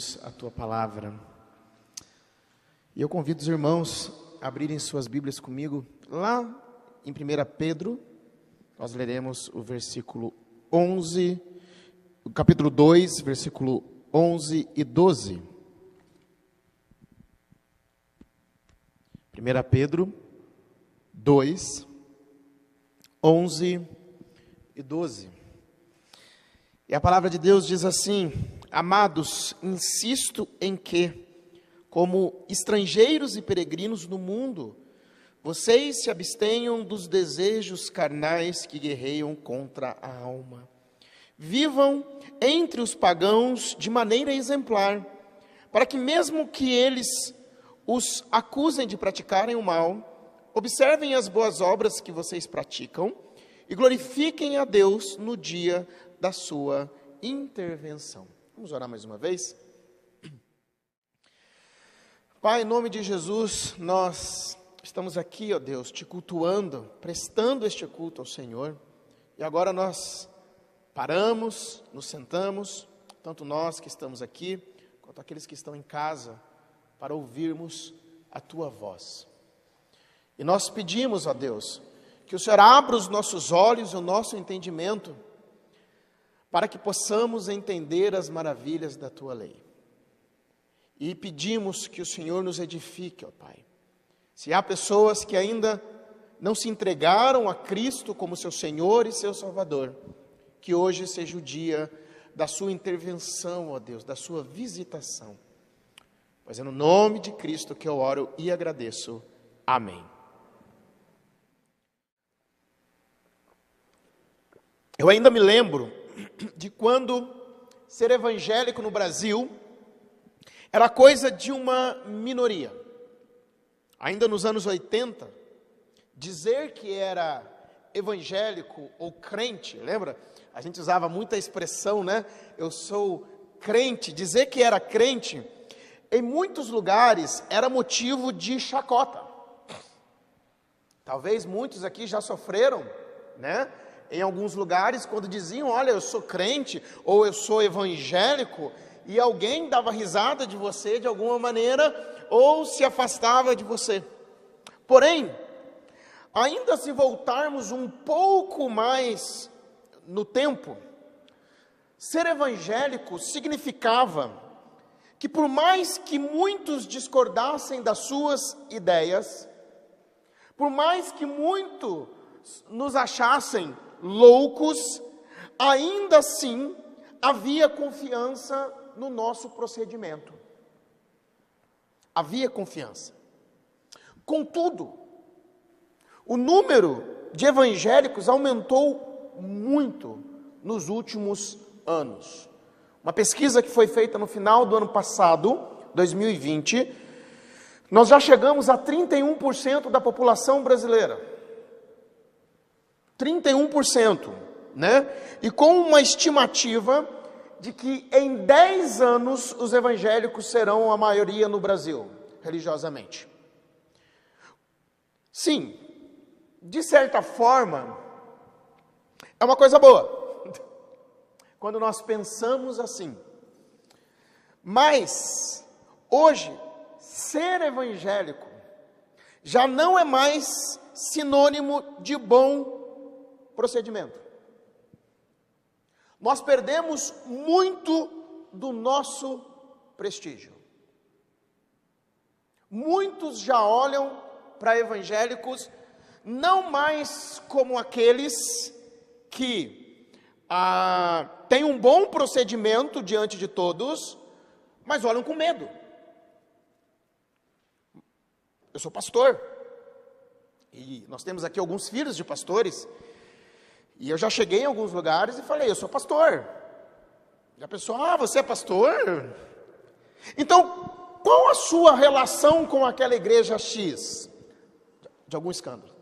ouvirmos a tua palavra. E eu convido os irmãos a abrirem suas Bíblias comigo lá em 1 Pedro. Nós leremos o versículo 11, o capítulo 2, versículo 11 e 12. 1 Pedro 2, 11 e 12. E a palavra de Deus diz assim: Amados, insisto em que, como estrangeiros e peregrinos no mundo, vocês se abstenham dos desejos carnais que guerreiam contra a alma. Vivam entre os pagãos de maneira exemplar, para que, mesmo que eles os acusem de praticarem o mal, observem as boas obras que vocês praticam e glorifiquem a Deus no dia da sua intervenção. Vamos orar mais uma vez? Pai, em nome de Jesus, nós estamos aqui, ó Deus, te cultuando, prestando este culto ao Senhor. E agora nós paramos, nos sentamos, tanto nós que estamos aqui, quanto aqueles que estão em casa, para ouvirmos a tua voz. E nós pedimos a Deus que o Senhor abra os nossos olhos e o nosso entendimento para que possamos entender as maravilhas da tua lei. E pedimos que o Senhor nos edifique, ó Pai. Se há pessoas que ainda não se entregaram a Cristo como seu Senhor e seu Salvador, que hoje seja o dia da sua intervenção, ó Deus, da sua visitação Pois é no nome de Cristo que eu oro e agradeço. Amém. Eu ainda me lembro de quando ser evangélico no Brasil era coisa de uma minoria. Ainda nos anos 80, dizer que era evangélico ou crente, lembra? A gente usava muita expressão, né? Eu sou crente. Dizer que era crente em muitos lugares era motivo de chacota. Talvez muitos aqui já sofreram, né? Em alguns lugares, quando diziam, olha, eu sou crente ou eu sou evangélico, e alguém dava risada de você de alguma maneira ou se afastava de você. Porém, ainda se voltarmos um pouco mais no tempo, ser evangélico significava que por mais que muitos discordassem das suas ideias, por mais que muitos nos achassem loucos, ainda assim havia confiança no nosso procedimento. Havia confiança. Contudo, o número de evangélicos aumentou muito nos últimos anos. Uma pesquisa que foi feita no final do ano passado, 2020, nós já chegamos a 31% da população brasileira. 31%, né? E com uma estimativa de que em 10 anos os evangélicos serão a maioria no Brasil, religiosamente. Sim, de certa forma, é uma coisa boa quando nós pensamos assim. Mas, hoje, ser evangélico já não é mais sinônimo de bom procedimento. Nós perdemos muito do nosso prestígio. Muitos já olham para evangélicos não mais como aqueles que ah, têm um bom procedimento diante de todos, mas olham com medo. Eu sou pastor, e nós temos aqui alguns filhos de pastores, e eu já cheguei em alguns lugares e falei: Eu sou pastor. E a pessoa, ah, você é pastor? Então, qual a sua relação com aquela igreja X? De algum escândalo.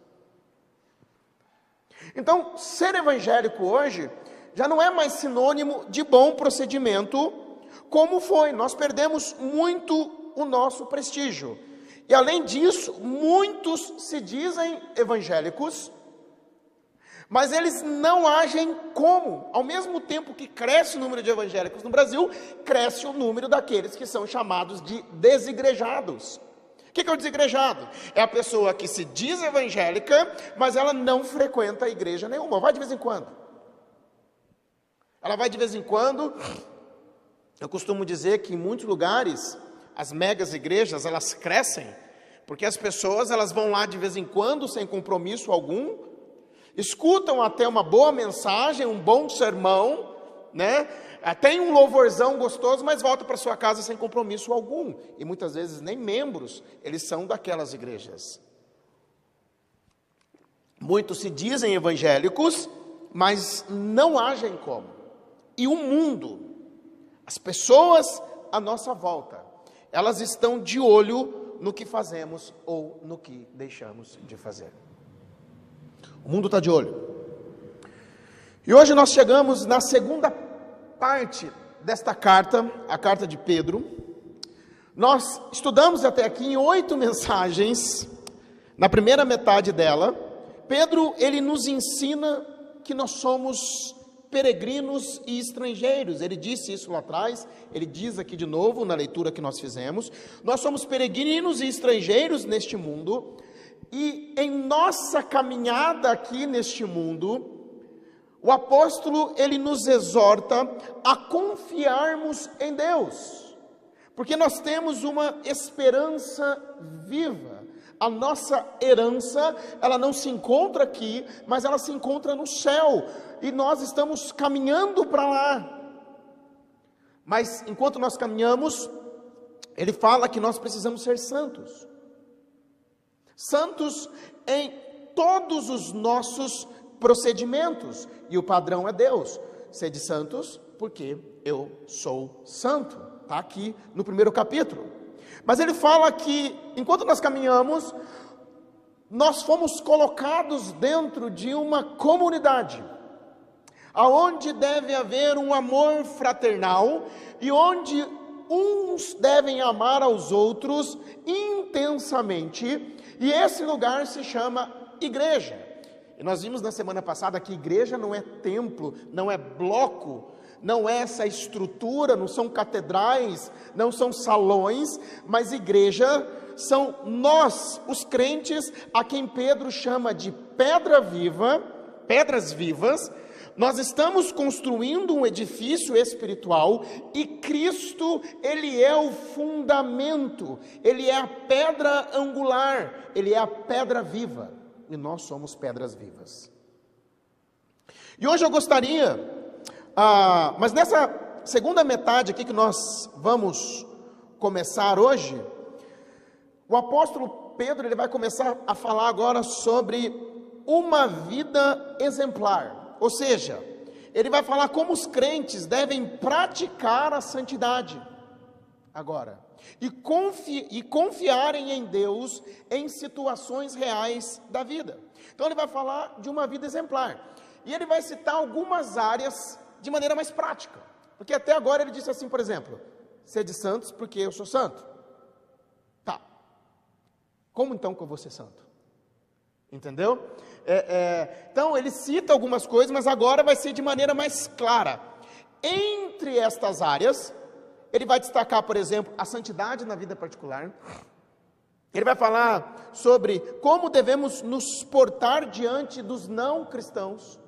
Então, ser evangélico hoje já não é mais sinônimo de bom procedimento, como foi. Nós perdemos muito o nosso prestígio. E além disso, muitos se dizem evangélicos, Mas eles não agem como? Ao mesmo tempo que cresce o número de evangélicos no Brasil, cresce o número daqueles que são chamados de desigrejados. O que é o desigrejado? É a pessoa que se diz evangélica, mas ela não frequenta a igreja nenhuma, vai de vez em quando. Ela vai de vez em quando. Eu costumo dizer que em muitos lugares as megas igrejas elas crescem porque as pessoas elas vão lá de vez em quando sem compromisso algum, escutam até uma boa mensagem, um bom sermão, né? Tem um louvorzão gostoso, mas volta para sua casa sem compromisso algum. E muitas vezes nem membros, eles são daquelas igrejas. Muitos se dizem evangélicos, mas não agem como. E o mundo, as pessoas à nossa volta, elas estão de olho no que fazemos ou no que deixamos de fazer. O mundo está de olho. E hoje nós chegamos na segunda parte desta carta, a carta de Pedro. Nós estudamos até aqui em oito mensagens, na primeira metade dela. Pedro, ele nos ensina que nós somos peregrinos e estrangeiros. Ele disse isso lá atrás, ele diz aqui de novo na leitura que nós fizemos. Nós somos peregrinos e estrangeiros neste mundo, e em nossa caminhada aqui neste mundo, o apóstolo ele nos exorta a confiarmos em Deus, porque nós temos uma esperança viva. A nossa herança, ela não se encontra aqui, mas ela se encontra no céu, e nós estamos caminhando para lá. Mas enquanto nós caminhamos, ele fala que nós precisamos ser santos santos em todos os nossos procedimentos, e o padrão é Deus. Sede santos, porque eu sou santo. Está aqui no primeiro capítulo. Mas ele fala que, enquanto nós caminhamos, nós fomos colocados dentro de uma comunidade, aonde deve haver um amor fraternal e onde uns devem amar aos outros intensamente, e esse lugar se chama igreja. E nós vimos na semana passada que igreja não é templo, não é bloco, não é essa estrutura, não são catedrais, não são salões, mas igreja são nós, os crentes, a quem Pedro chama de pedra viva, pedras vivas, nós estamos construindo um edifício espiritual e Cristo, ele é o fundamento, ele é a pedra angular, ele é a pedra viva e nós somos pedras vivas. E hoje eu gostaria, ah, mas nessa segunda metade aqui que nós vamos começar hoje, o apóstolo Pedro ele vai começar a falar agora sobre uma vida exemplar. Ou seja, ele vai falar como os crentes devem praticar a santidade. Agora, e, confi e confiarem em Deus em situações reais da vida. Então, ele vai falar de uma vida exemplar. E ele vai citar algumas áreas de maneira mais prática. Porque até agora ele disse assim, por exemplo: sede santos porque eu sou santo. Tá. Como então que eu vou ser santo? Entendeu? É, é, então, ele cita algumas coisas, mas agora vai ser de maneira mais clara. Entre estas áreas, ele vai destacar, por exemplo, a santidade na vida particular. Ele vai falar sobre como devemos nos portar diante dos não cristãos.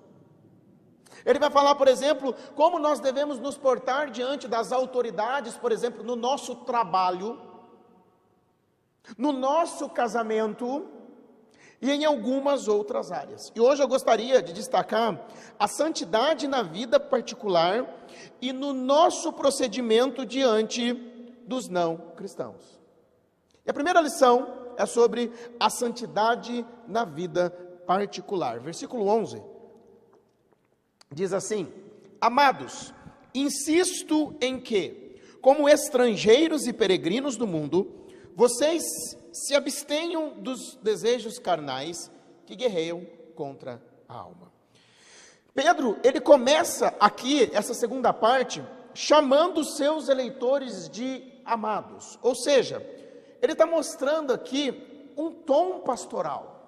Ele vai falar, por exemplo, como nós devemos nos portar diante das autoridades, por exemplo, no nosso trabalho, no nosso casamento e em algumas outras áreas. E hoje eu gostaria de destacar a santidade na vida particular e no nosso procedimento diante dos não cristãos. E a primeira lição é sobre a santidade na vida particular. Versículo 11 diz assim: Amados, insisto em que, como estrangeiros e peregrinos do mundo, vocês se abstenham dos desejos carnais que guerreiam contra a alma. Pedro, ele começa aqui, essa segunda parte, chamando os seus eleitores de amados. Ou seja, ele está mostrando aqui um tom pastoral.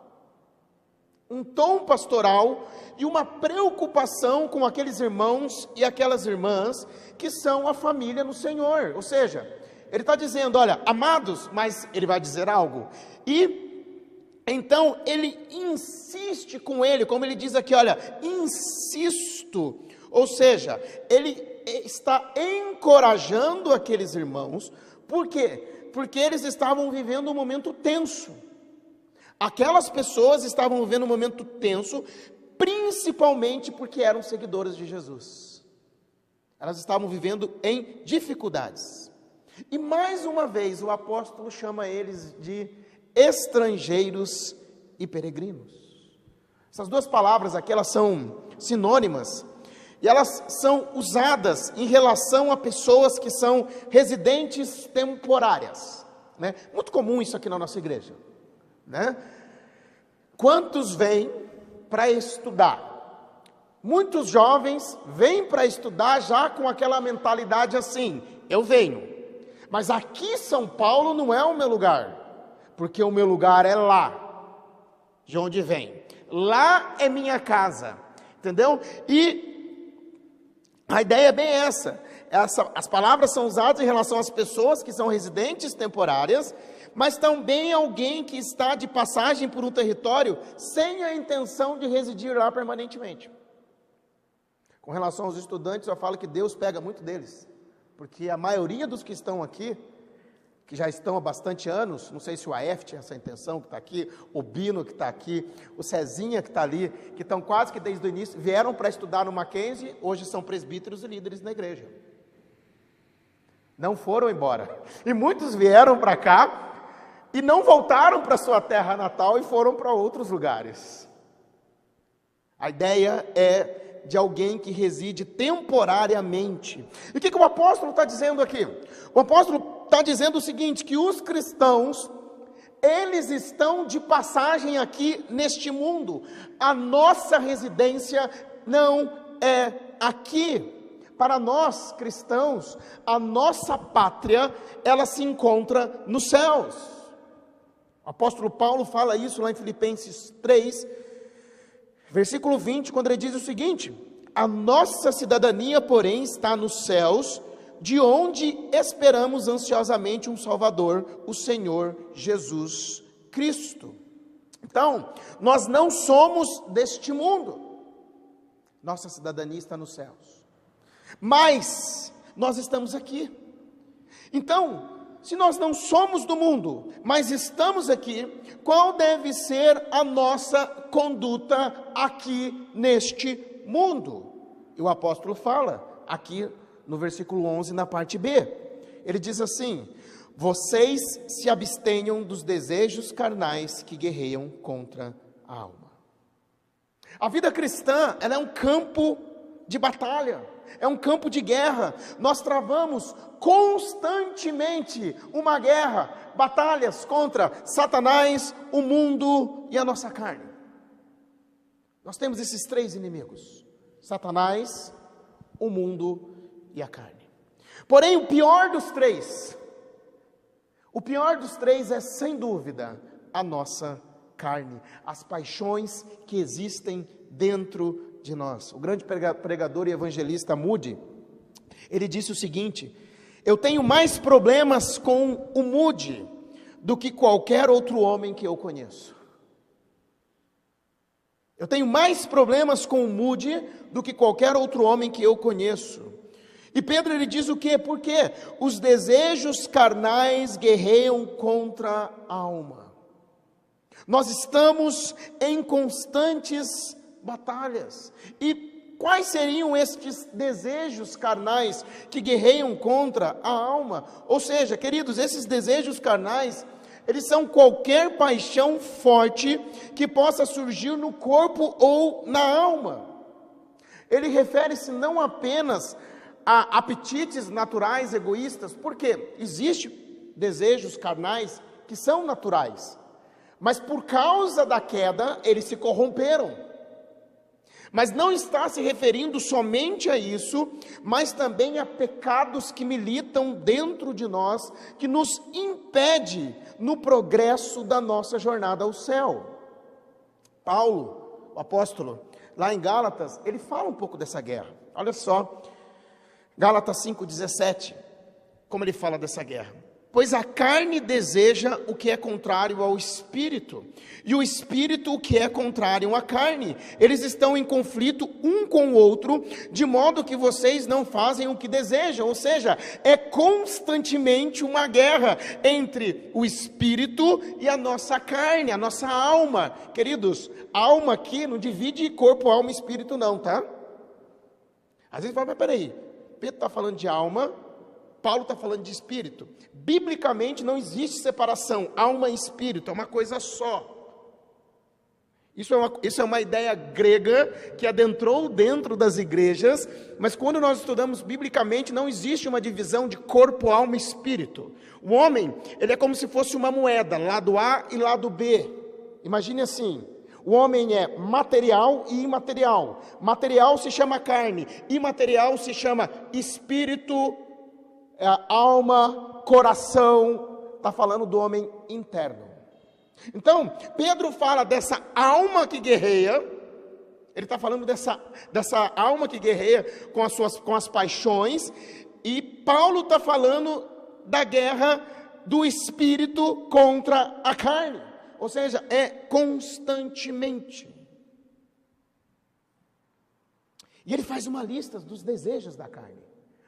um tom pastoral e uma preocupação com aqueles irmãos e aquelas irmãs que são a família no Senhor. Ou seja, ele está dizendo: olha, amados, mas ele vai dizer algo. E então ele insiste com ele, como ele diz aqui: olha, insisto. Ou seja, ele está encorajando aqueles irmãos, por quê? Porque eles estavam vivendo um momento tenso. Aquelas pessoas estavam vivendo um momento tenso, principalmente porque eram seguidoras de Jesus. Elas estavam vivendo em dificuldades. E mais uma vez o apóstolo chama eles de estrangeiros e peregrinos. Essas duas palavras aqui elas são sinônimas e elas são usadas em relação a pessoas que são residentes temporárias, né? Muito comum isso aqui na nossa igreja, né? Quantos vêm para estudar? Muitos jovens vêm para estudar já com aquela mentalidade assim: eu venho, mas aqui São Paulo não é o meu lugar, porque o meu lugar é lá, de onde vem. Lá é minha casa, entendeu? E a ideia é bem essa. essa. As palavras são usadas em relação às pessoas que são residentes temporárias mas também alguém que está de passagem por um território sem a intenção de residir lá permanentemente. Com relação aos estudantes, eu falo que Deus pega muito deles, porque a maioria dos que estão aqui, que já estão há bastante anos, não sei se o AF tinha essa intenção que está aqui, o Bino que está aqui, o Cezinha que está ali, que estão quase que desde o início, vieram para estudar no Mackenzie, hoje são presbíteros e líderes na igreja. Não foram embora. E muitos vieram para cá e não voltaram para sua terra natal e foram para outros lugares. A ideia é de alguém que reside temporariamente. E o que, que o apóstolo está dizendo aqui? O apóstolo está dizendo o seguinte: que os cristãos, eles estão de passagem aqui neste mundo, a nossa residência não é aqui. Para nós cristãos, a nossa pátria, ela se encontra nos céus. O apóstolo Paulo fala isso lá em Filipenses 3, versículo 20, quando ele diz o seguinte: A nossa cidadania, porém, está nos céus, de onde esperamos ansiosamente um Salvador, o Senhor Jesus Cristo. Então, nós não somos deste mundo, nossa cidadania está nos céus, mas nós estamos aqui. Então, se nós não somos do mundo, mas estamos aqui, qual deve ser a nossa conduta aqui neste mundo? E o apóstolo fala aqui no versículo 11, na parte B. Ele diz assim: Vocês se abstenham dos desejos carnais que guerreiam contra a alma. A vida cristã, ela é um campo de batalha é um campo de guerra. Nós travamos constantemente uma guerra, batalhas contra Satanás, o mundo e a nossa carne. Nós temos esses três inimigos: Satanás, o mundo e a carne. Porém, o pior dos três, o pior dos três é sem dúvida a nossa carne, as paixões que existem dentro de nós. O grande pregador e evangelista Moody, ele disse o seguinte: Eu tenho mais problemas com o Moody do que qualquer outro homem que eu conheço. Eu tenho mais problemas com o Moody do que qualquer outro homem que eu conheço. E Pedro ele diz o quê? Porque os desejos carnais guerreiam contra a alma. Nós estamos em constantes batalhas. E quais seriam estes desejos carnais que guerreiam contra a alma? Ou seja, queridos, esses desejos carnais, eles são qualquer paixão forte que possa surgir no corpo ou na alma. Ele refere-se não apenas a apetites naturais egoístas, porque existe desejos carnais que são naturais, mas por causa da queda eles se corromperam. Mas não está se referindo somente a isso, mas também a pecados que militam dentro de nós, que nos impede no progresso da nossa jornada ao céu. Paulo, o apóstolo, lá em Gálatas, ele fala um pouco dessa guerra. Olha só, Gálatas 5,17, como ele fala dessa guerra. Pois a carne deseja o que é contrário ao espírito, e o espírito o que é contrário à carne. Eles estão em conflito um com o outro, de modo que vocês não fazem o que desejam. Ou seja, é constantemente uma guerra entre o espírito e a nossa carne, a nossa alma. Queridos, alma aqui não divide corpo, alma e espírito, não, tá? Às vezes fala, mas peraí, Pedro está falando de alma, Paulo está falando de espírito. Biblicamente não existe separação, alma e espírito, é uma coisa só. Isso é, uma, isso é uma ideia grega que adentrou dentro das igrejas, mas quando nós estudamos biblicamente, não existe uma divisão de corpo, alma e espírito. O homem, ele é como se fosse uma moeda, lado A e lado B. Imagine assim: o homem é material e imaterial. Material se chama carne, imaterial se chama espírito, é alma, coração, está falando do homem interno. Então, Pedro fala dessa alma que guerreia, ele está falando dessa, dessa alma que guerreia com as, suas, com as paixões, e Paulo está falando da guerra do espírito contra a carne, ou seja, é constantemente. E ele faz uma lista dos desejos da carne.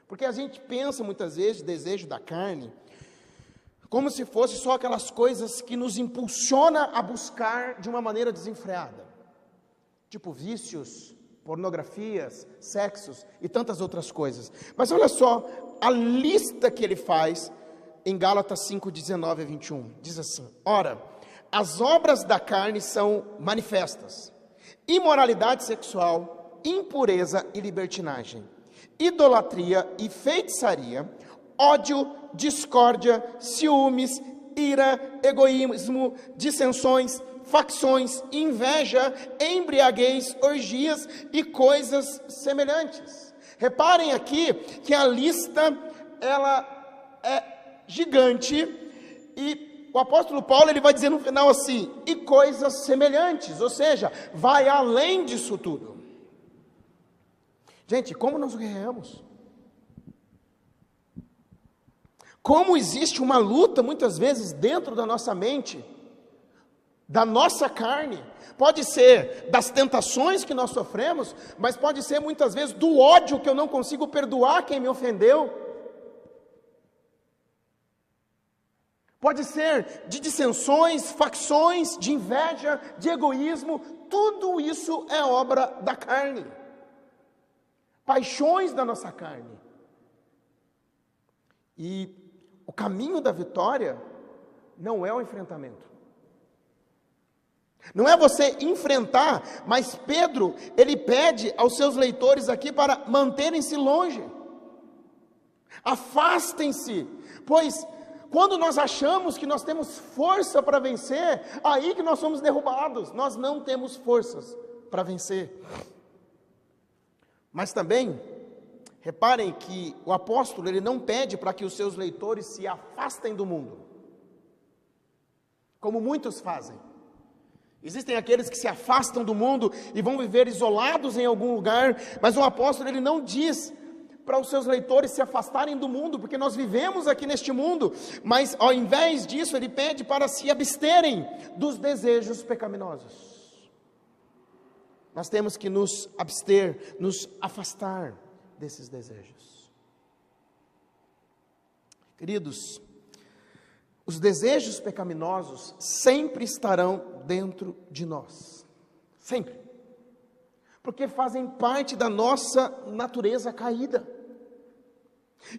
Porque a gente pensa muitas vezes desejo da carne como se fosse só aquelas coisas que nos impulsiona a buscar de uma maneira desenfreada. Tipo vícios, pornografias, sexos e tantas outras coisas. Mas olha só a lista que ele faz em Gálatas 5, 19 a 21. Diz assim: Ora, as obras da carne são manifestas: imoralidade sexual, impureza e libertinagem idolatria e feitiçaria, ódio, discórdia, ciúmes, ira, egoísmo, dissensões, facções, inveja, embriaguez, orgias e coisas semelhantes. Reparem aqui que a lista ela é gigante e o apóstolo Paulo ele vai dizer no final assim, e coisas semelhantes, ou seja, vai além disso tudo. Gente, como nós guerreamos? Como existe uma luta muitas vezes dentro da nossa mente, da nossa carne, pode ser das tentações que nós sofremos, mas pode ser muitas vezes do ódio que eu não consigo perdoar quem me ofendeu. Pode ser de dissensões, facções, de inveja, de egoísmo, tudo isso é obra da carne paixões da nossa carne. E o caminho da vitória não é o enfrentamento. Não é você enfrentar, mas Pedro, ele pede aos seus leitores aqui para manterem-se longe. Afastem-se, pois quando nós achamos que nós temos força para vencer, aí que nós somos derrubados. Nós não temos forças para vencer. Mas também, reparem que o apóstolo ele não pede para que os seus leitores se afastem do mundo, como muitos fazem. Existem aqueles que se afastam do mundo e vão viver isolados em algum lugar, mas o apóstolo ele não diz para os seus leitores se afastarem do mundo, porque nós vivemos aqui neste mundo, mas ao invés disso, ele pede para se absterem dos desejos pecaminosos. Nós temos que nos abster, nos afastar desses desejos. Queridos, os desejos pecaminosos sempre estarão dentro de nós. Sempre. Porque fazem parte da nossa natureza caída.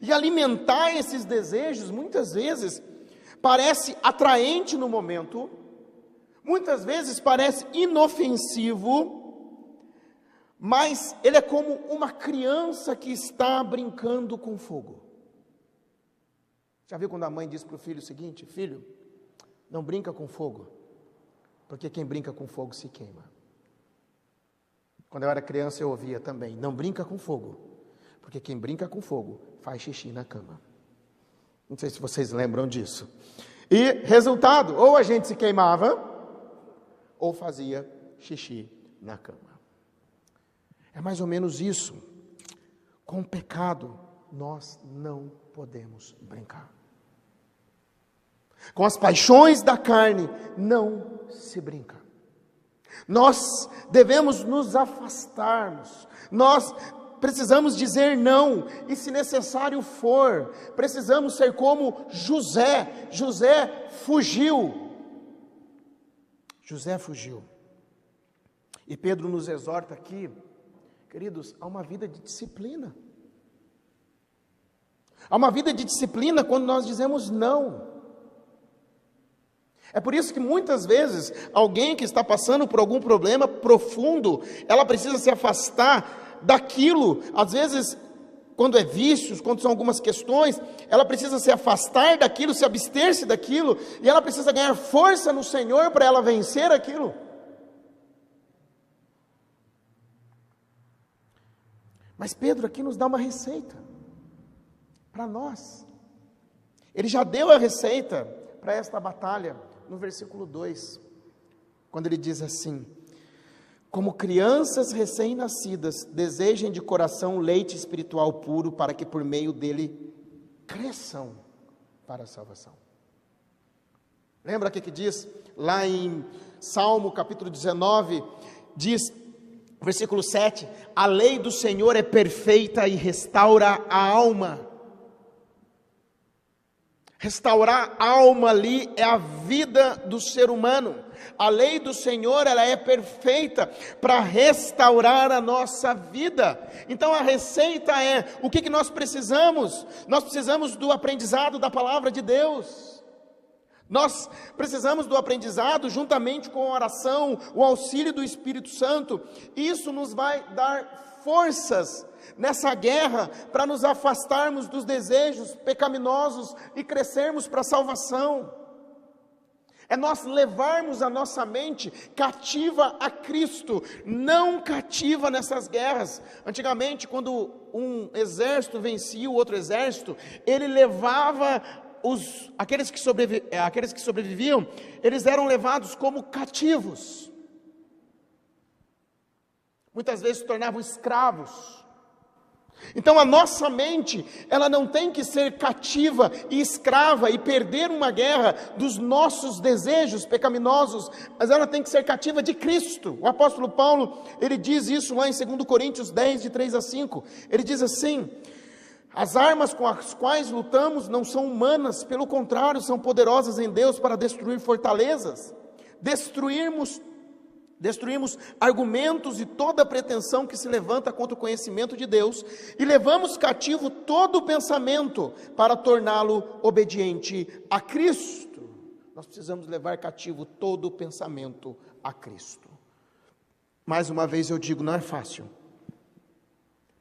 E alimentar esses desejos, muitas vezes, parece atraente no momento, muitas vezes parece inofensivo, mas ele é como uma criança que está brincando com fogo. Já viu quando a mãe diz para o filho o seguinte: Filho, não brinca com fogo, porque quem brinca com fogo se queima. Quando eu era criança eu ouvia também: Não brinca com fogo, porque quem brinca com fogo faz xixi na cama. Não sei se vocês lembram disso. E resultado: ou a gente se queimava, ou fazia xixi na cama. É mais ou menos isso. Com o pecado, nós não podemos brincar. Com as paixões da carne, não se brinca. Nós devemos nos afastarmos, nós precisamos dizer não, e se necessário for, precisamos ser como José. José fugiu. José fugiu. E Pedro nos exorta aqui, queridos, a uma vida de disciplina. Há uma vida de disciplina quando nós dizemos não. É por isso que muitas vezes alguém que está passando por algum problema profundo, ela precisa se afastar daquilo. Às vezes, quando é vícios, quando são algumas questões, ela precisa se afastar daquilo, se abster-se daquilo, e ela precisa ganhar força no Senhor para ela vencer aquilo. Mas Pedro aqui nos dá uma receita para nós. Ele já deu a receita para esta batalha no versículo 2, quando ele diz assim: Como crianças recém-nascidas, desejem de coração leite espiritual puro, para que por meio dele cresçam para a salvação. Lembra o que, que diz lá em Salmo capítulo 19? Diz, versículo 7: A lei do Senhor é perfeita e restaura a alma. Restaurar a alma ali é a vida do ser humano. A lei do Senhor, ela é perfeita para restaurar a nossa vida. Então a receita é: o que, que nós precisamos? Nós precisamos do aprendizado da palavra de Deus. Nós precisamos do aprendizado juntamente com a oração, o auxílio do Espírito Santo. Isso nos vai dar forças nessa guerra para nos afastarmos dos desejos pecaminosos e crescermos para a salvação. É nós levarmos a nossa mente cativa a Cristo, não cativa nessas guerras. Antigamente, quando um exército vencia o outro exército, ele levava os, aqueles, que sobrevi, é, aqueles que sobreviviam, eles eram levados como cativos. Muitas vezes se tornavam escravos. Então a nossa mente, ela não tem que ser cativa e escrava e perder uma guerra dos nossos desejos pecaminosos, mas ela tem que ser cativa de Cristo. O apóstolo Paulo, ele diz isso lá em 2 Coríntios 10, de 3 a 5. Ele diz assim: As armas com as quais lutamos não são humanas, pelo contrário, são poderosas em Deus para destruir fortalezas, destruirmos Destruímos argumentos e toda pretensão que se levanta contra o conhecimento de Deus e levamos cativo todo o pensamento para torná-lo obediente a Cristo. Nós precisamos levar cativo todo o pensamento a Cristo. Mais uma vez eu digo, não é fácil.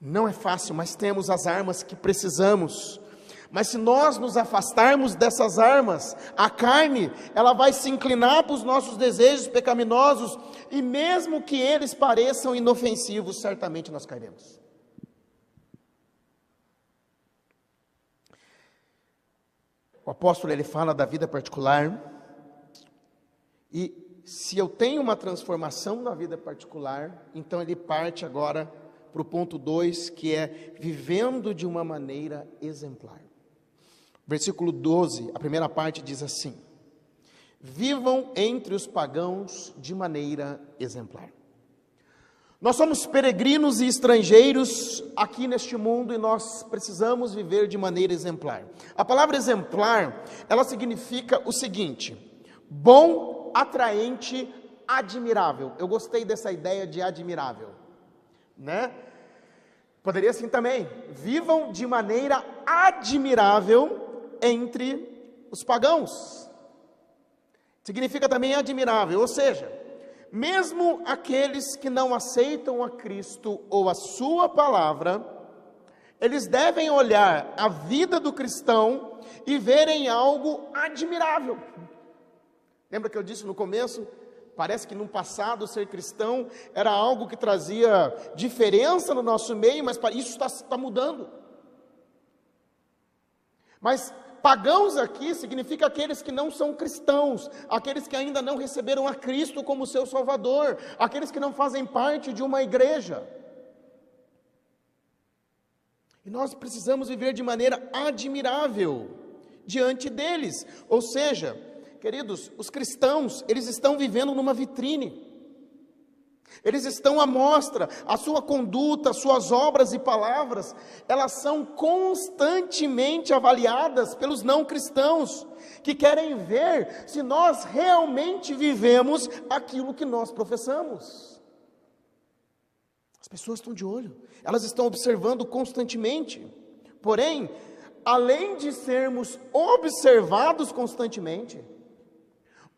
Não é fácil, mas temos as armas que precisamos mas se nós nos afastarmos dessas armas, a carne, ela vai se inclinar para os nossos desejos pecaminosos, e mesmo que eles pareçam inofensivos, certamente nós cairemos. O apóstolo ele fala da vida particular, e se eu tenho uma transformação na vida particular, então ele parte agora para o ponto 2, que é vivendo de uma maneira exemplar. Versículo 12, a primeira parte diz assim: Vivam entre os pagãos de maneira exemplar. Nós somos peregrinos e estrangeiros aqui neste mundo e nós precisamos viver de maneira exemplar. A palavra exemplar, ela significa o seguinte: bom, atraente, admirável. Eu gostei dessa ideia de admirável, né? Poderia assim também. Vivam de maneira admirável entre os pagãos. Significa também admirável, ou seja, mesmo aqueles que não aceitam a Cristo ou a Sua palavra, eles devem olhar a vida do cristão e verem algo admirável. Lembra que eu disse no começo? Parece que no passado ser cristão era algo que trazia diferença no nosso meio, mas isso está, mudando. Mas Pagãos aqui significa aqueles que não são cristãos, aqueles que ainda não receberam a Cristo como seu Salvador, aqueles que não fazem parte de uma igreja. E nós precisamos viver de maneira admirável diante deles. Ou seja, queridos, os cristãos, eles estão vivendo numa vitrine. Eles estão à mostra, a sua conduta, as suas obras e palavras, elas são constantemente avaliadas pelos não cristãos, que querem ver se nós realmente vivemos aquilo que nós professamos. As pessoas estão de olho, elas estão observando constantemente. Porém, além de sermos observados constantemente,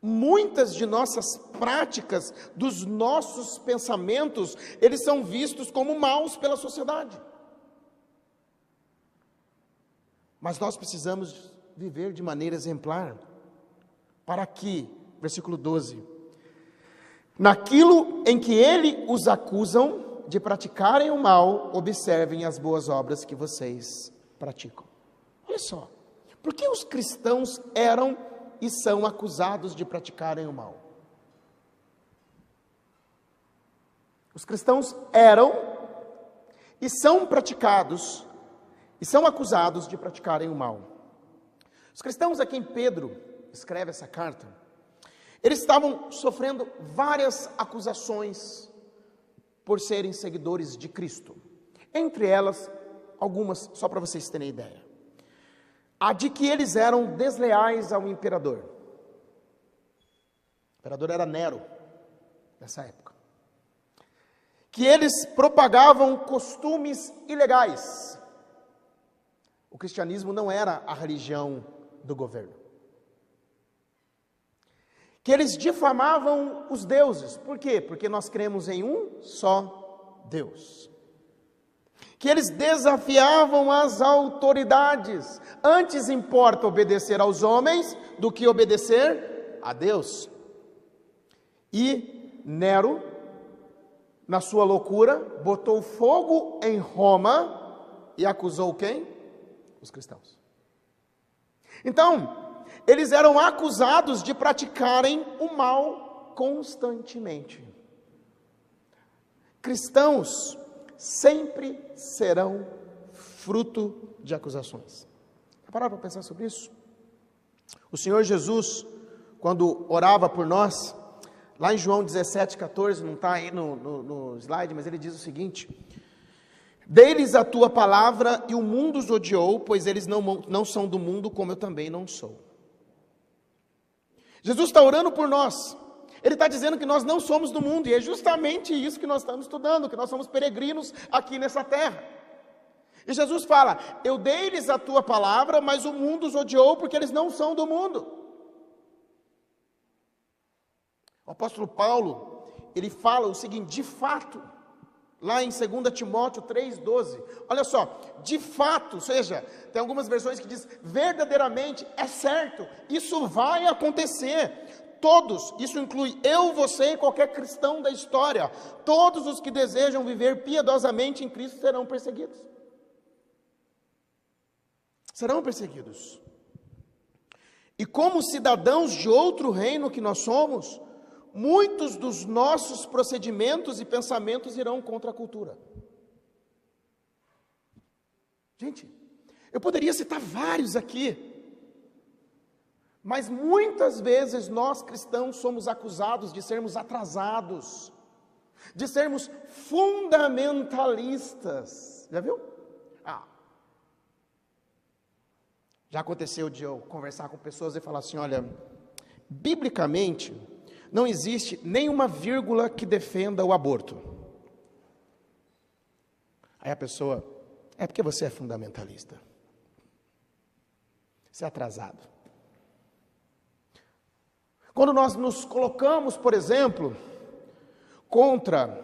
Muitas de nossas práticas, dos nossos pensamentos, eles são vistos como maus pela sociedade. Mas nós precisamos viver de maneira exemplar, para que, versículo 12, naquilo em que ele os acusam de praticarem o mal, observem as boas obras que vocês praticam. Olha só, por que os cristãos eram e são acusados de praticarem o mal. Os cristãos eram e são praticados e são acusados de praticarem o mal. Os cristãos a quem Pedro escreve essa carta, eles estavam sofrendo várias acusações por serem seguidores de Cristo. Entre elas, algumas, só para vocês terem ideia a de que eles eram desleais ao imperador. O imperador era Nero, nessa época. Que eles propagavam costumes ilegais. O cristianismo não era a religião do governo. Que eles difamavam os deuses. Por quê? Porque nós cremos em um só Deus que eles desafiavam as autoridades. Antes importa obedecer aos homens do que obedecer a Deus. E Nero, na sua loucura, botou fogo em Roma e acusou quem? Os cristãos. Então, eles eram acusados de praticarem o mal constantemente. Cristãos sempre serão fruto de acusações. Parar para pensar sobre isso? O Senhor Jesus, quando orava por nós, lá em João 17, 14, não está aí no, no, no, slide, mas ele diz o seguinte: Deles a tua palavra e o mundo os odiou, pois eles não, não são do mundo, como eu também não sou. Jesus está orando por nós. Ele está dizendo que nós não somos do mundo, e é justamente isso que nós estamos estudando, que nós somos peregrinos aqui nessa terra. E Jesus fala: Eu dei-lhes a tua palavra, mas o mundo os odiou porque eles não são do mundo. O apóstolo Paulo, ele fala o seguinte: de fato, lá em 2 Timóteo 3,12, olha só, de fato, ou seja, tem algumas versões que diz verdadeiramente, é certo, isso vai acontecer todos, isso inclui eu, você e qualquer cristão da história, todos os que desejam viver piedosamente em Cristo serão perseguidos. Serão perseguidos. E como cidadãos de outro reino que nós somos, muitos dos nossos procedimentos e pensamentos irão contra a cultura. Gente, eu poderia citar vários aqui, mas muitas vezes nós cristãos somos acusados de sermos atrasados, de sermos fundamentalistas. Já viu? Ah. Já aconteceu de eu conversar com pessoas e falar assim: olha, biblicamente, não existe nenhuma vírgula que defenda o aborto. Aí a pessoa, é porque você é fundamentalista. Você é atrasado. Quando nós nos colocamos, por exemplo, contra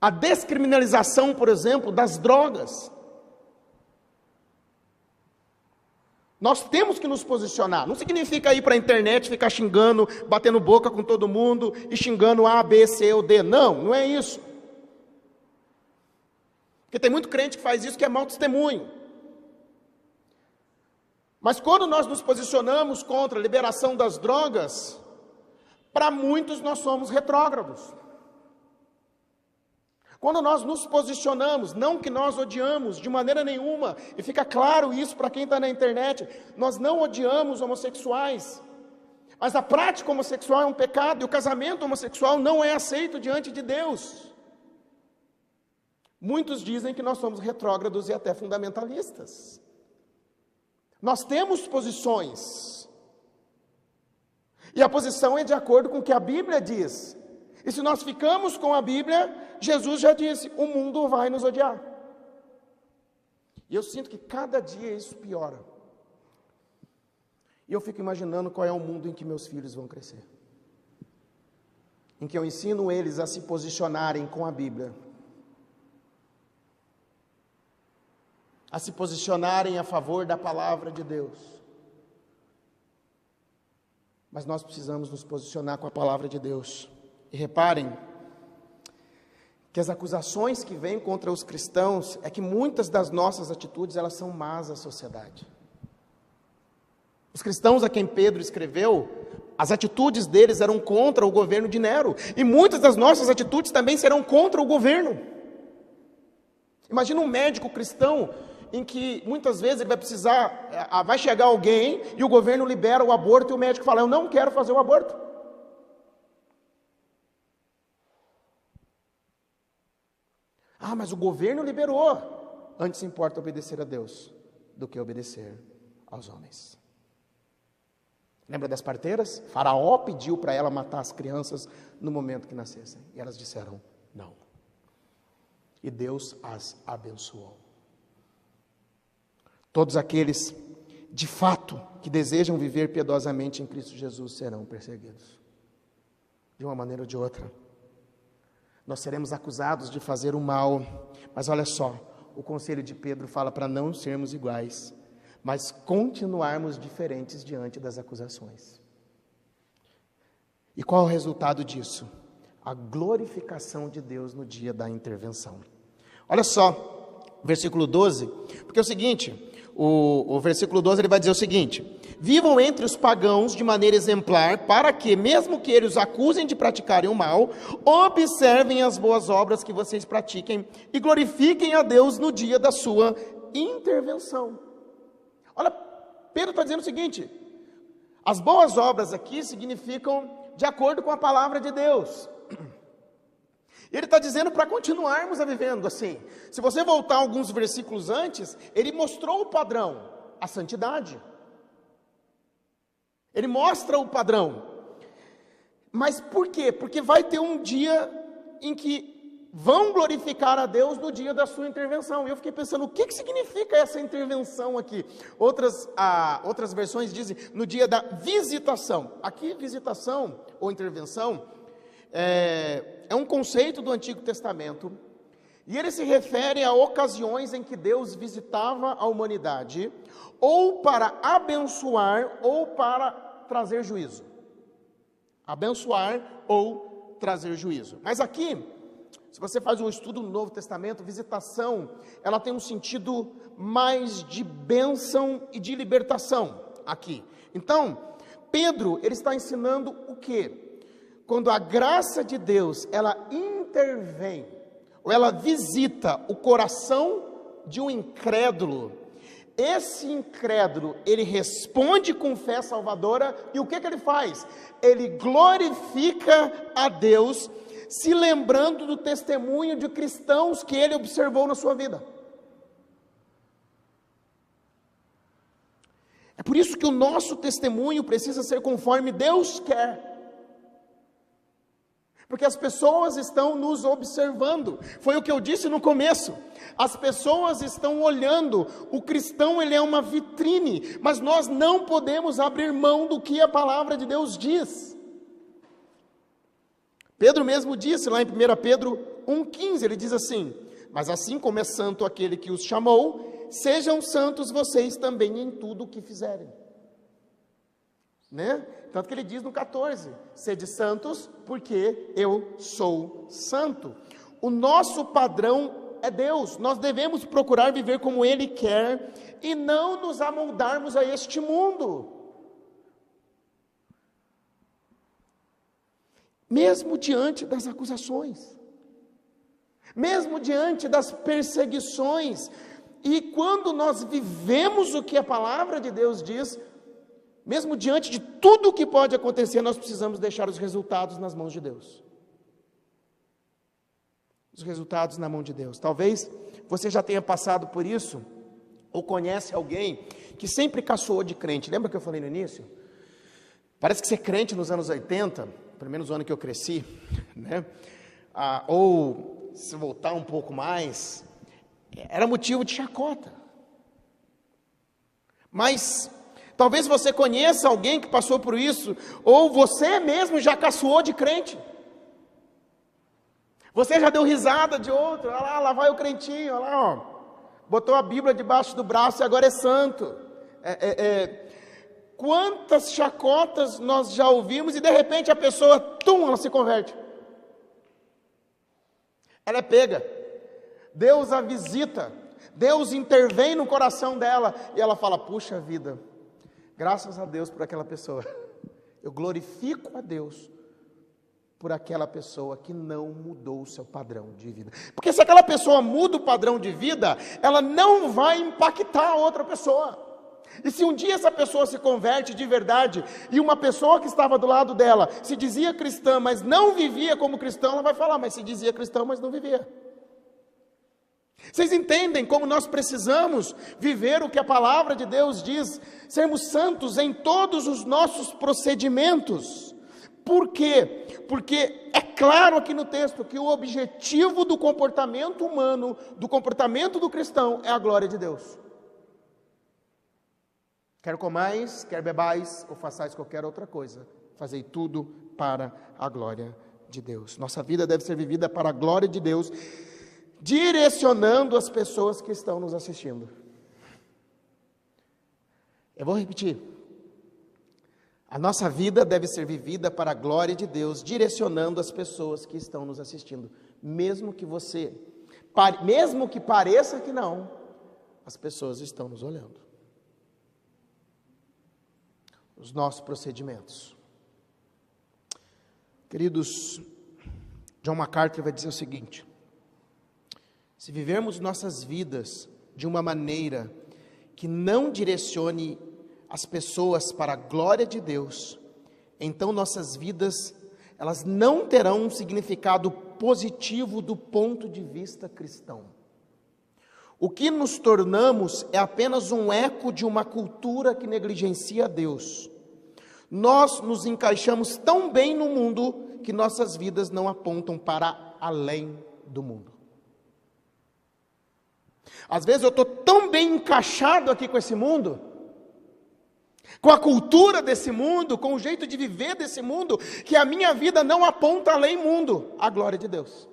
a descriminalização, por exemplo, das drogas, Nós temos que nos posicionar. Não significa ir para a internet ficar xingando, batendo boca com todo mundo e xingando A, B, C ou D. Não, não é isso. Porque tem muito crente que faz isso que é mau testemunho. Mas quando nós nos posicionamos contra a liberação das drogas, para muitos nós somos retrógrados. Quando nós nos posicionamos, não que nós odiamos de maneira nenhuma, e fica claro isso para quem está na internet, nós não odiamos homossexuais, mas a prática homossexual é um pecado e o casamento homossexual não é aceito diante de Deus. Muitos dizem que nós somos retrógrados e até fundamentalistas. Nós temos posições, e a posição é de acordo com o que a Bíblia diz. E se nós ficamos com a Bíblia, Jesus já disse: o mundo vai nos odiar. E eu sinto que cada dia isso piora. E eu fico imaginando qual é o mundo em que meus filhos vão crescer. Em que eu ensino eles a se posicionarem com a Bíblia. A se posicionarem a favor da palavra de Deus. Mas nós precisamos nos posicionar com a palavra de Deus. E reparem que as acusações que vêm contra os cristãos é que muitas das nossas atitudes elas são más à sociedade. Os cristãos a quem Pedro escreveu, as atitudes deles eram contra o governo de Nero, e muitas das nossas atitudes também serão contra o governo. Imagina um médico cristão em que muitas vezes ele vai precisar, eh, vai chegar alguém e o governo libera o aborto e o médico fala: Eu não quero fazer o aborto. Ah, mas o governo liberou. Antes importa obedecer a Deus do que obedecer aos homens. Lembra das parteiras? Faraó pediu para ela matar as crianças no momento que nascessem. E elas disseram não. E Deus as abençoou. Todos aqueles, de fato, que desejam viver piedosamente em Cristo Jesus serão perseguidos. De uma maneira ou de outra nós seremos acusados de fazer o mal. Mas olha só, o conselho de Pedro fala para não sermos iguais, mas continuarmos diferentes diante das acusações. E qual é o resultado disso? A glorificação de Deus no dia da intervenção. Olha só, versículo 12, porque é o seguinte: o, o versículo 12 ele vai dizer o seguinte: Vivam entre os pagãos de maneira exemplar, para que, mesmo que eles acusem de praticarem o mal, observem as boas obras que vocês pratiquem e glorifiquem a Deus no dia da sua intervenção. Olha, Pedro está dizendo o seguinte: as boas obras aqui significam de acordo com a palavra de Deus. Ele está dizendo para continuarmos a vivendo assim. Se você voltar alguns versículos antes, ele mostrou o padrão, a santidade. Ele mostra o padrão. Mas por quê? Porque vai ter um dia em que vão glorificar a Deus no dia da sua intervenção. E eu fiquei pensando, o que, que significa essa intervenção aqui? Outras, ah, outras versões dizem no dia da visitação. Aqui, visitação ou intervenção é, é um conceito do Antigo Testamento. E ele se refere a ocasiões em que Deus visitava a humanidade, ou para abençoar, ou para trazer juízo. Abençoar ou trazer juízo. Mas aqui, se você faz um estudo no Novo Testamento, visitação, ela tem um sentido mais de bênção e de libertação aqui. Então, Pedro, ele está ensinando o que? Quando a graça de Deus ela intervém, ou ela visita o coração de um incrédulo, esse incrédulo, ele responde com fé salvadora, e o que, que ele faz? Ele glorifica a Deus, se lembrando do testemunho de cristãos que ele observou na sua vida. É por isso que o nosso testemunho precisa ser conforme Deus quer. Porque as pessoas estão nos observando. Foi o que eu disse no começo. As pessoas estão olhando. O cristão ele é uma vitrine, mas nós não podemos abrir mão do que a palavra de Deus diz. Pedro mesmo disse lá em 1 Pedro 1,15, ele diz assim: Mas assim como é santo aquele que os chamou, sejam santos vocês também em tudo o que fizerem. Né? Tanto que ele diz no 14: sede santos, porque eu sou santo. O nosso padrão é Deus. Nós devemos procurar viver como Ele quer e não nos amoldarmos a este mundo. Mesmo diante das acusações, mesmo diante das perseguições, e quando nós vivemos o que a palavra de Deus diz, mesmo diante de tudo o que pode acontecer, nós precisamos deixar os resultados nas mãos de Deus. Os resultados na mão de Deus. Talvez você já tenha passado por isso, ou conhece alguém que sempre caçoou de crente. Lembra que eu falei no início? Parece que ser crente nos anos 80, pelo menos o ano que eu cresci, né? Ah, ou se voltar um pouco mais, era motivo de chacota. Mas talvez você conheça alguém que passou por isso, ou você mesmo já caçoou de crente. Você já deu risada de outro, olha lá, lá vai o crentinho, olha lá, ó, botou a Bíblia debaixo do braço e agora é santo. É, é, é, quantas chacotas nós já ouvimos e de repente a pessoa, tum, ela se converte. Ela é pega. Deus a visita, Deus intervém no coração dela e ela fala: Puxa vida, graças a Deus por aquela pessoa. Eu glorifico a Deus por aquela pessoa que não mudou o seu padrão de vida. Porque se aquela pessoa muda o padrão de vida, ela não vai impactar a outra pessoa. E se um dia essa pessoa se converte de verdade e uma pessoa que estava do lado dela se dizia cristã, mas não vivia como cristão, ela vai falar, mas se dizia cristão, mas não vivia. Vocês entendem como nós precisamos viver o que a palavra de Deus diz, sermos santos em todos os nossos procedimentos. Por quê? Porque é claro aqui no texto que o objetivo do comportamento humano, do comportamento do cristão, é a glória de Deus. Quer comais, quer bebais, ou façais qualquer outra coisa, fazei tudo para a glória de Deus. Nossa vida deve ser vivida para a glória de Deus direcionando as pessoas que estão nos assistindo. Eu vou repetir. A nossa vida deve ser vivida para a glória de Deus, direcionando as pessoas que estão nos assistindo, mesmo que você, mesmo que pareça que não, as pessoas estão nos olhando. Os nossos procedimentos. Queridos, John MacArthur vai dizer o seguinte: se vivermos nossas vidas de uma maneira que não direcione as pessoas para a glória de Deus, então nossas vidas elas não terão um significado positivo do ponto de vista cristão. O que nos tornamos é apenas um eco de uma cultura que negligencia Deus. Nós nos encaixamos tão bem no mundo que nossas vidas não apontam para além do mundo. Às vezes eu estou tão bem encaixado aqui com esse mundo, com a cultura desse mundo, com o jeito de viver desse mundo, que a minha vida não aponta além mundo, a glória de Deus.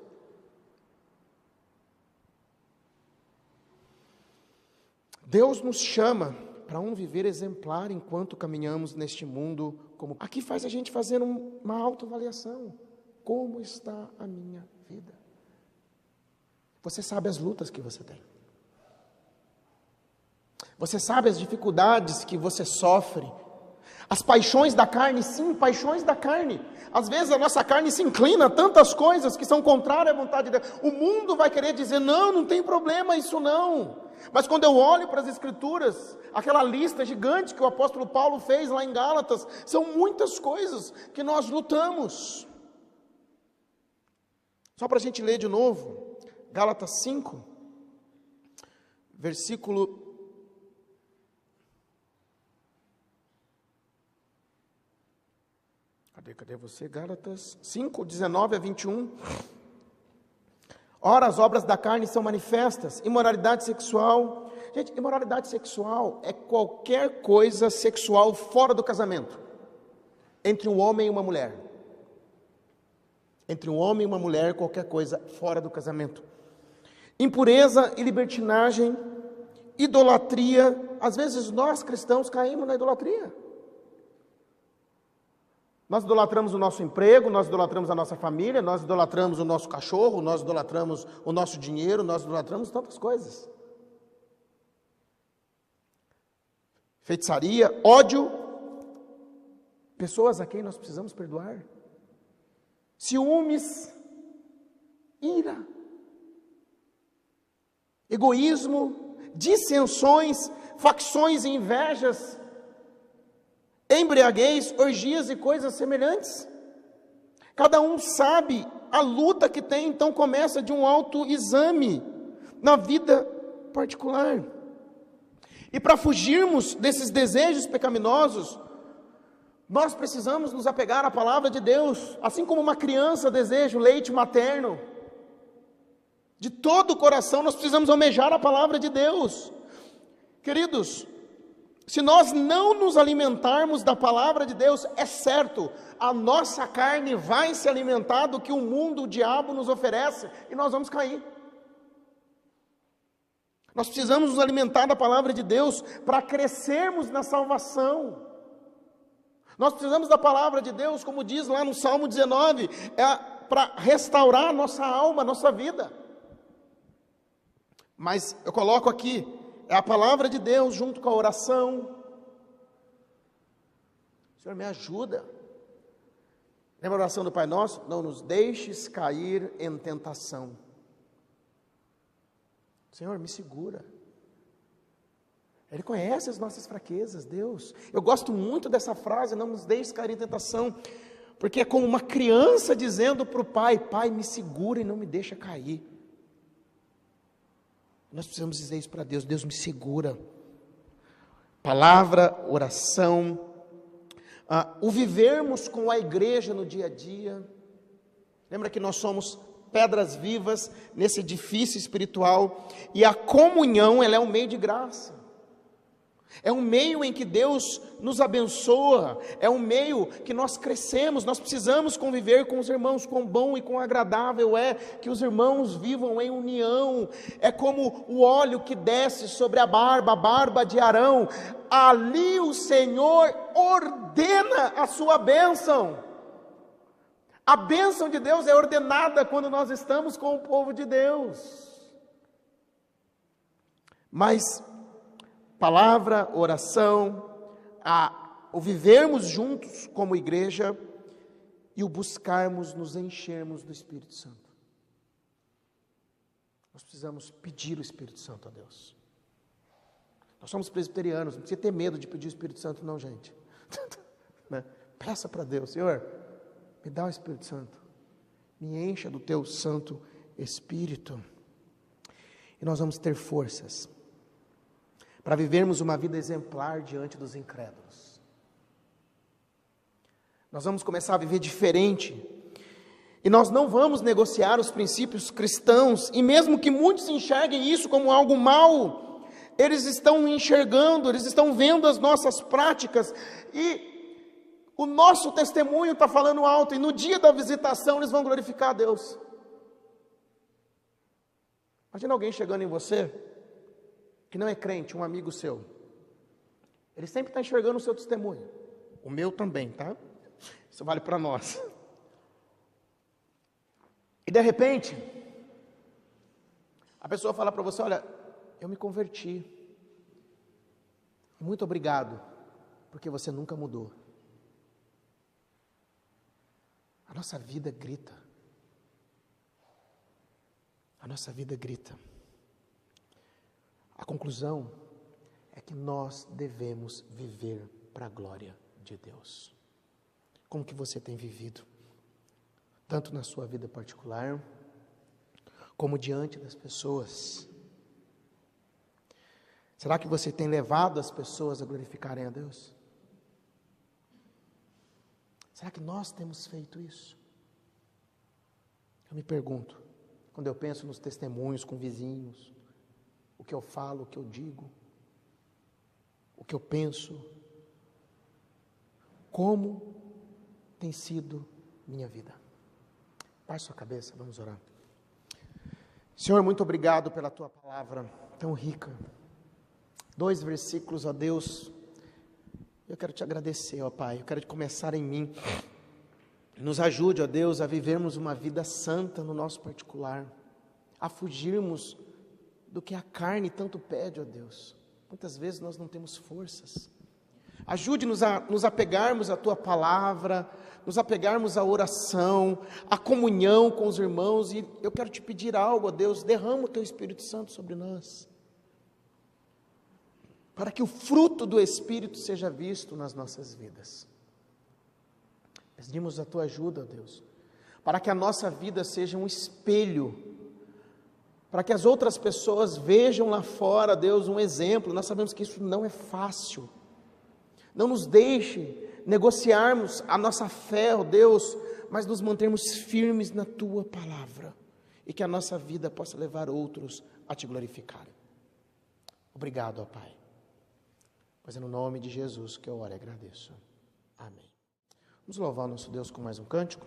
Deus nos chama para um viver exemplar enquanto caminhamos neste mundo, como aqui faz a gente fazer uma autoavaliação. Como está a minha vida? Você sabe as lutas que você tem. Você sabe as dificuldades que você sofre. As paixões da carne, sim, paixões da carne. Às vezes a nossa carne se inclina a tantas coisas que são contrárias à vontade de Deus. O mundo vai querer dizer: não, não tem problema isso não. Mas quando eu olho para as Escrituras, aquela lista gigante que o apóstolo Paulo fez lá em Gálatas, são muitas coisas que nós lutamos. Só para a gente ler de novo, Gálatas 5, versículo Cadê, cadê você? Gálatas 5, 19 a 21. Ora, as obras da carne são manifestas: imoralidade sexual. Gente, imoralidade sexual é qualquer coisa sexual fora do casamento, entre um homem e uma mulher. Entre um homem e uma mulher, qualquer coisa fora do casamento. Impureza e libertinagem, idolatria. Às vezes nós cristãos caímos na idolatria. Nós idolatramos o nosso emprego, nós idolatramos a nossa família, nós idolatramos o nosso cachorro, nós idolatramos o nosso dinheiro, nós idolatramos tantas coisas. Feitiçaria, ódio, pessoas a quem nós precisamos perdoar, ciúmes, ira, egoísmo, dissensões, facções e invejas, embriaguez, orgias e coisas semelhantes. Cada um sabe a luta que tem, então começa de um autoexame na vida particular. E para fugirmos desses desejos pecaminosos, nós precisamos nos apegar à palavra de Deus, assim como uma criança deseja o leite materno. De todo o coração nós precisamos almejar a palavra de Deus. Queridos, se nós não nos alimentarmos da palavra de Deus, é certo, a nossa carne vai se alimentar do que o mundo, o diabo nos oferece e nós vamos cair. Nós precisamos nos alimentar da palavra de Deus para crescermos na salvação. Nós precisamos da palavra de Deus, como diz lá no Salmo 19, é para restaurar a nossa alma, a nossa vida. Mas eu coloco aqui, é a palavra de Deus junto com a oração. Senhor, me ajuda. Lembra a oração do Pai Nosso? Não nos deixes cair em tentação. Senhor, me segura. Ele conhece as nossas fraquezas, Deus. Eu gosto muito dessa frase, não nos deixes cair em tentação, porque é como uma criança dizendo para o pai: Pai, me segura e não me deixa cair. Nós precisamos dizer isso para Deus: Deus me segura. Palavra, oração, ah, o vivermos com a igreja no dia a dia. Lembra que nós somos pedras vivas nesse edifício espiritual e a comunhão, ela é um meio de graça. É um meio em que Deus nos abençoa, é um meio que nós crescemos, nós precisamos conviver com os irmãos, quão bom e quão agradável é que os irmãos vivam em união, é como o óleo que desce sobre a barba, a barba de Arão, ali o Senhor ordena a sua bênção. A bênção de Deus é ordenada quando nós estamos com o povo de Deus. Mas palavra, oração, a, o vivermos juntos como igreja e o buscarmos nos enchermos do Espírito Santo. Nós precisamos pedir o Espírito Santo a Deus. Nós somos presbiterianos, não precisa ter medo de pedir o Espírito Santo, não, gente. Né? Peça para Deus, Senhor, me dá o Espírito Santo, me encha do teu Santo Espírito, e nós vamos ter forças para vivermos uma vida exemplar diante dos incrédulos. Nós vamos começar a viver diferente. E nós não vamos negociar os princípios cristãos, e mesmo que muitos enxerguem isso como algo mal, eles estão enxergando, eles estão vendo as nossas práticas, e o nosso testemunho está falando alto, e no dia da visitação eles vão glorificar a Deus. Imagina alguém chegando em você que não é crente, um amigo seu, ele sempre está enxergando o seu testemunho. O meu também, tá? Isso vale para nós. E de repente, a pessoa fala para você: Olha, eu me converti. Muito obrigado, porque você nunca mudou. A nossa vida grita. A nossa vida grita. A conclusão é que nós devemos viver para a glória de Deus. Como que você tem vivido? Tanto na sua vida particular, como diante das pessoas. Será que você tem levado as pessoas a glorificarem a Deus? Será que nós temos feito isso? Eu me pergunto, quando eu penso nos testemunhos com vizinhos, o que eu falo, o que eu digo, o que eu penso, como tem sido minha vida. Baixe sua cabeça, vamos orar. Senhor, muito obrigado pela tua palavra tão rica. Dois versículos, ó Deus. Eu quero te agradecer, ó Pai. Eu quero começar em mim. Nos ajude, ó Deus, a vivermos uma vida santa no nosso particular, a fugirmos do que a carne tanto pede, ó Deus. Muitas vezes nós não temos forças. Ajude-nos a nos apegarmos à tua palavra, nos apegarmos à oração, à comunhão com os irmãos. E eu quero te pedir algo, ó Deus, derrama o teu Espírito Santo sobre nós, para que o fruto do Espírito seja visto nas nossas vidas. Pedimos a tua ajuda, ó Deus, para que a nossa vida seja um espelho para que as outras pessoas vejam lá fora, Deus, um exemplo. Nós sabemos que isso não é fácil. Não nos deixe negociarmos a nossa fé, ó Deus, mas nos mantermos firmes na tua palavra e que a nossa vida possa levar outros a te glorificar. Obrigado, ó Pai. Pois é no nome de Jesus que eu oro e agradeço. Amém. Vamos louvar o nosso Deus com mais um cântico.